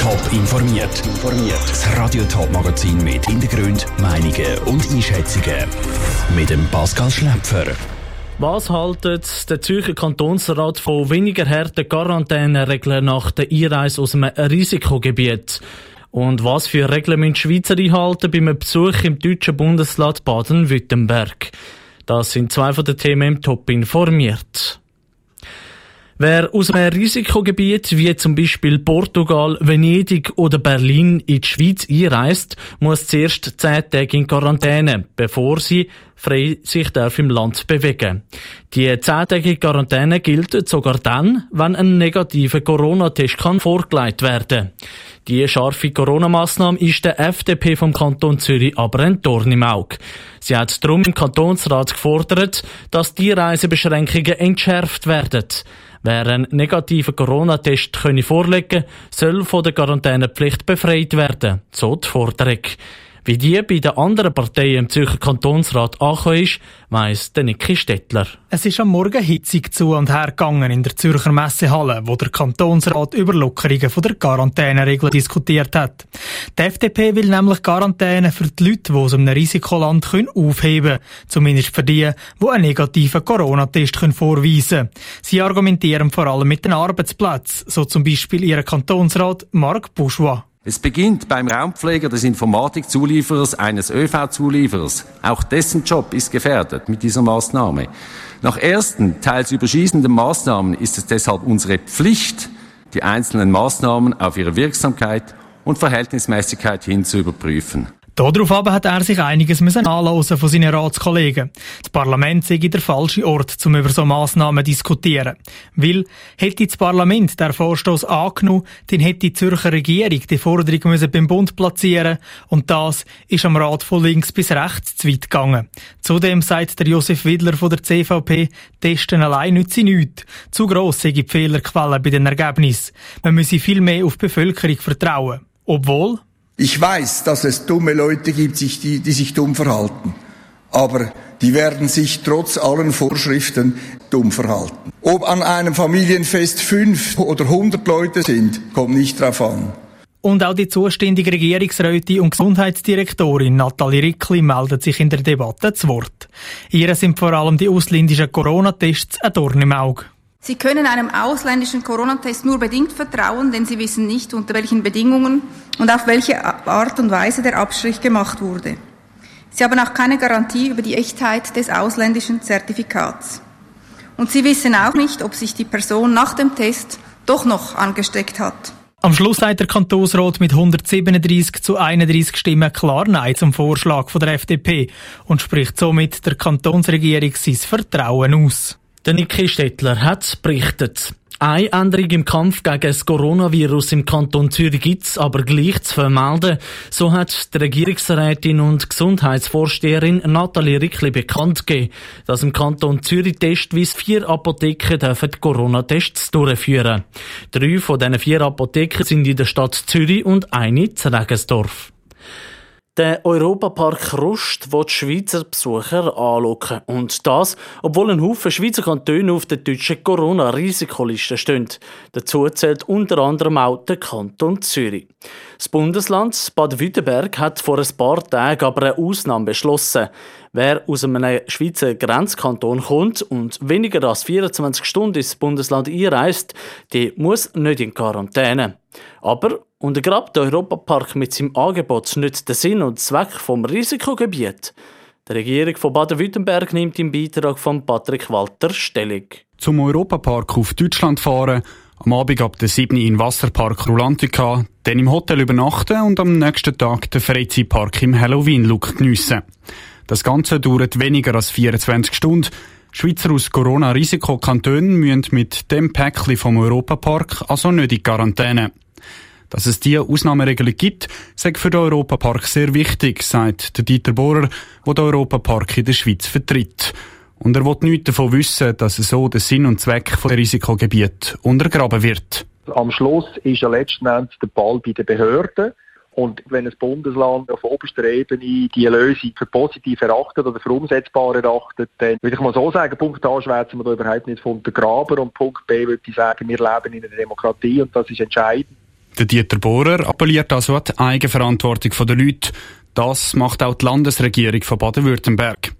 Top informiert. Das Radio Top Magazin mit Hintergrund, Meinungen und Einschätzungen mit dem Pascal Schläpfer. Was haltet der Zürcher Kantonsrat von weniger harten Quarantäneregeln nach der Einreise aus einem Risikogebiet? Und was für Regeln müssen Schweizer einhalten beim Besuch im deutschen Bundesland Baden-Württemberg? Das sind zwei von den Themen im Top informiert. Wer aus einem Risikogebiet wie zum Beispiel Portugal, Venedig oder Berlin in die Schweiz einreist, muss zuerst zehn Tage in Quarantäne, bevor sie frei sich darf im Land bewegen. Die zehntägige Quarantäne gilt sogar dann, wenn ein negativer Corona-Test kann vorgelegt werden. Die scharfe Corona-Massnahme ist der FDP vom Kanton Zürich aber ein Dorn im Auge. Sie hat darum im Kantonsrat gefordert, dass die Reisebeschränkungen entschärft werden. Wer einen negativen Corona-Test vorlegen soll von der Quarantänepflicht befreit werden. So die Forderung. Wie die bei den anderen Parteien im Zürcher Kantonsrat angekommen ist, weiss der Niki Stettler. Es ist am Morgen hitzig zu und her gegangen in der Zürcher Messehalle, wo der Kantonsrat über Lockerungen der Quarantäneregel diskutiert hat. Die FDP will nämlich Quarantäne für die Leute, die aus einem Risikoland können aufheben können. Zumindest für die, die einen negativen Corona-Test vorweisen können. Sie argumentieren vor allem mit den Arbeitsplätzen, so zum Beispiel ihr Kantonsrat Marc Bourgeois. Es beginnt beim Raumpfleger des Informatikzulieferers eines ÖV-Zulieferers. Auch dessen Job ist gefährdet mit dieser Maßnahme. Nach ersten, teils überschießenden Maßnahmen ist es deshalb unsere Pflicht, die einzelnen Maßnahmen auf ihre Wirksamkeit und Verhältnismäßigkeit hin zu überprüfen. Darauf aber hat er sich einiges müssen anhören von seinen Ratskollegen. Das Parlament sei der falsche Ort, um über so Massnahmen zu diskutieren. Weil, hätte das Parlament der Vorstoß angenommen, dann hätte die Zürcher Regierung die Forderung müssen beim Bund platzieren und das ist am Rat von links bis rechts zu weit gegangen. Zudem sagt der Josef Widler von der CVP, Testen allein nütze nichts. Zu gross sind die Fehlerquellen bei den Ergebnissen. Man müsse viel mehr auf die Bevölkerung vertrauen. Obwohl, ich weiß, dass es dumme Leute gibt, die, die sich dumm verhalten. Aber die werden sich trotz allen Vorschriften dumm verhalten. Ob an einem Familienfest fünf oder hundert Leute sind, kommt nicht drauf an. Und auch die zuständige Regierungsrätin und Gesundheitsdirektorin Nathalie Rickli meldet sich in der Debatte zu Wort. Ihr sind vor allem die ausländischen Corona-Tests ein Dorn im Auge. Sie können einem ausländischen Corona-Test nur bedingt vertrauen, denn Sie wissen nicht, unter welchen Bedingungen und auf welche Art und Weise der Abstrich gemacht wurde. Sie haben auch keine Garantie über die Echtheit des ausländischen Zertifikats. Und Sie wissen auch nicht, ob sich die Person nach dem Test doch noch angesteckt hat. Am Schluss sagt der Kantonsrat mit 137 zu 31 Stimmen klar Nein zum Vorschlag von der FDP und spricht somit der Kantonsregierung sein Vertrauen aus. Der Niki Stettler hat berichtet. Eine Änderung im Kampf gegen das Coronavirus im Kanton Zürich gibt's aber gleich zu vermelden. So hat die Regierungsrätin und Gesundheitsvorsteherin Nathalie Rickli bekannt gegeben, dass im Kanton Zürich testweise vier Apotheken dürfen Corona-Tests durchführen. Drei von diesen vier Apotheken sind in der Stadt Zürich und eine in Regensdorf. Der Europapark Rust will die Schweizer Besucher anlocken. Und das, obwohl ein Haufen Schweizer Kantone auf der deutschen Corona-Risikoliste stehen. Dazu zählt unter anderem auch der Kanton Zürich. Das Bundesland Baden-Württemberg hat vor ein paar Tagen aber eine Ausnahme beschlossen. Wer aus einem Schweizer Grenzkanton kommt und weniger als 24 Stunden ins Bundesland einreist, der muss nicht in Quarantäne. Aber untergrabt der Europapark mit seinem Angebot nicht den Sinn und Zweck vom Risikogebiet. Die Regierung von Baden-Württemberg nimmt im Beitrag von Patrick Walter Stellung. Zum Europapark auf Deutschland fahren, am Abend ab der 7 in Wasserpark Rulantica, dann im Hotel übernachten und am nächsten Tag den Freizeitpark im Halloween-Look geniessen. Das Ganze dauert weniger als 24 Stunden. Schweizer aus Corona-Risikokantonen müssen mit dem Päckchen vom Europapark also nicht in Quarantäne. Dass es diese Ausnahmeregelung gibt, sagt für den Europapark sehr wichtig, sagt der Dieter Bohrer, der den Europapark in der Schweiz vertritt. Und er will nichts davon wissen, dass so der Sinn und Zweck der Risikogebiete untergraben wird. Am Schluss ist ja letzten Endes der Ball bei den Behörden. Und wenn ein Bundesland auf oberster Ebene die Lösung für positiv erachtet oder für umsetzbar erachtet, dann würde ich mal so sagen, Punkt A schwärzen wir da überhaupt nicht von der Graber und Punkt B würde ich sagen, wir leben in einer Demokratie und das ist entscheidend. Der Dieter Bohrer appelliert also an die Eigenverantwortung der Leute. Das macht auch die Landesregierung von Baden-Württemberg.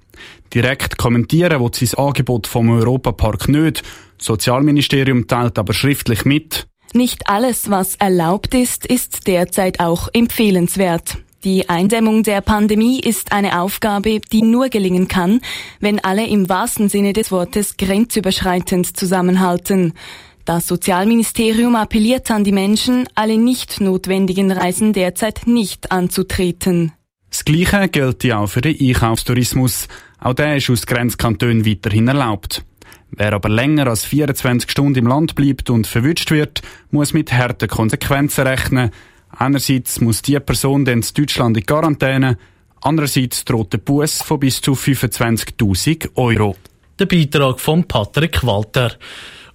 Direkt kommentieren will sein Angebot vom Europapark nicht. Das Sozialministerium teilt aber schriftlich mit. Nicht alles, was erlaubt ist, ist derzeit auch empfehlenswert. Die Eindämmung der Pandemie ist eine Aufgabe, die nur gelingen kann, wenn alle im wahrsten Sinne des Wortes grenzüberschreitend zusammenhalten. Das Sozialministerium appelliert an die Menschen, alle nicht notwendigen Reisen derzeit nicht anzutreten. Das Gleiche gilt ja auch für den Einkaufstourismus. Auch der ist aus Grenzkantonen weiterhin erlaubt. Wer aber länger als 24 Stunden im Land bleibt und verwünscht wird, muss mit harten Konsequenzen rechnen. Einerseits muss die Person dann in Deutschland in Quarantäne, andererseits droht der Bus von bis zu 25.000 Euro. Der Beitrag von Patrick Walter.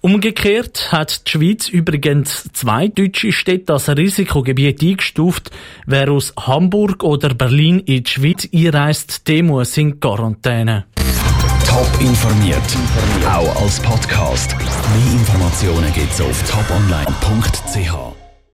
Umgekehrt hat die Schweiz übrigens zwei deutsche Städte als Risikogebiet eingestuft. Wer aus Hamburg oder Berlin in die Schweiz einreist, der muss in Quarantäne. Top informiert, auch als Podcast. Mehr Informationen gibt's auf toponline.ch.